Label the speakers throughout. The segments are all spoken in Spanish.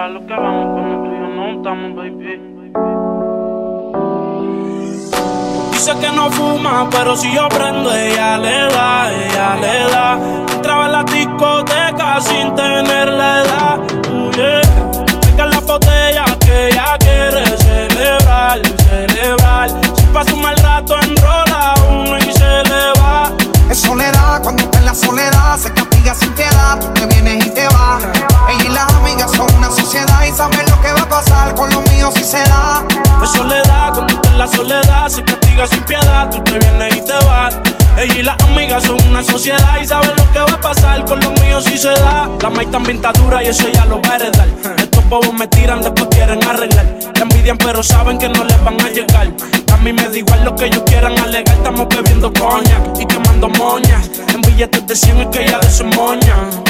Speaker 1: para lo que vamos cuando tú y yo no estamos, baby. Dice que no fuma, pero si yo prendo, ella le da, ella le da. Entraba en la discoteca sin tener la edad. Se
Speaker 2: castiga sin piedad. Tú te vienes y te vas. Ella y las amigas son una sociedad y saben lo que va a pasar con los míos si se da.
Speaker 1: La maíz también dura y eso ya lo va a heredar. Estos bobos me tiran, después quieren arreglar. Te envidian, pero saben que no les van a llegar. A mí me da igual lo que ellos quieran alegar. Estamos bebiendo coña y quemando moñas. En billetes de 100 es que ya de su moña.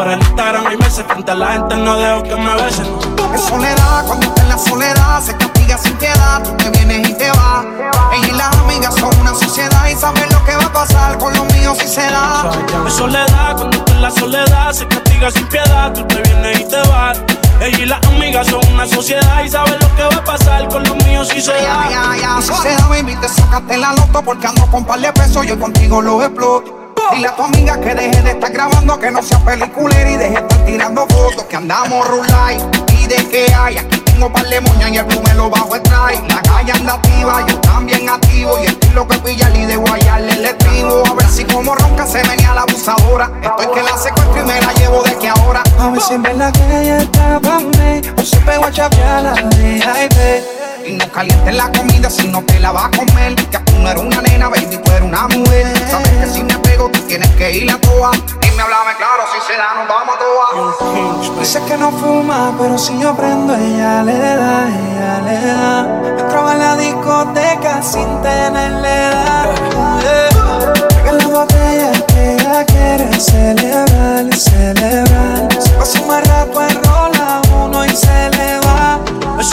Speaker 1: Por el Instagram hay meses. Frente a la gente no dejo que me besen.
Speaker 2: Es soledad cuando está en la soledad. Se castiga sin piedad. Tú te vienes y te vas. Ella y las amigas son una sociedad y saben lo que va a pasar con los míos si se da.
Speaker 1: Es soledad cuando está en la soledad. Se castiga sin piedad. Tú te vienes y te vas. Ella y las amigas son una sociedad y saben lo que va a pasar con los míos si se da.
Speaker 2: Si se da, baby, te sacaste la loto porque ando con par de pesos. Yo contigo lo exploto. Dile a tu amiga que deje de estar grabando, que no sea peliculera y deje de estar tirando fotos, que andamos rulay y de que hay. Aquí tengo par de moñas y el blue me lo bajo el. La calle anda activa, yo también activo y estilo que pilla y de guayarle el estribo. A ver si como ronca se venía la abusadora. Estoy que la secuestro y me la llevo de que ahora.
Speaker 3: A ver si en verdad que ella está pa' mí O se pegó a chapearla de baby
Speaker 2: no calientes la comida si no te la vas a comer. Que tú no eres una nena, baby, tú eres una mujer. Sabes que si me pego, tú tienes que ir a toa. Dime, háblame claro, si se da, nos vamos a toa.
Speaker 3: Dice que no fuma, pero si yo prendo, ella le da, ella le da. Entraba en la discoteca sin tenerle.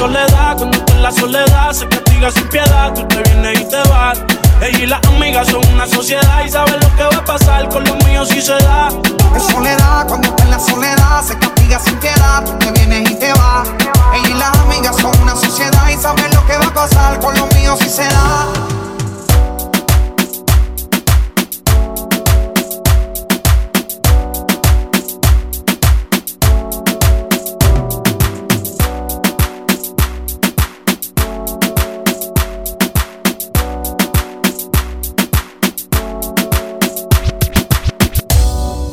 Speaker 2: Soledad cuando está en la soledad. Se castiga sin piedad. Tú te vienes y te vas. Ella y las amigas son una sociedad y saben lo que va a pasar con los míos si se da.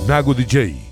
Speaker 4: Nago DJ.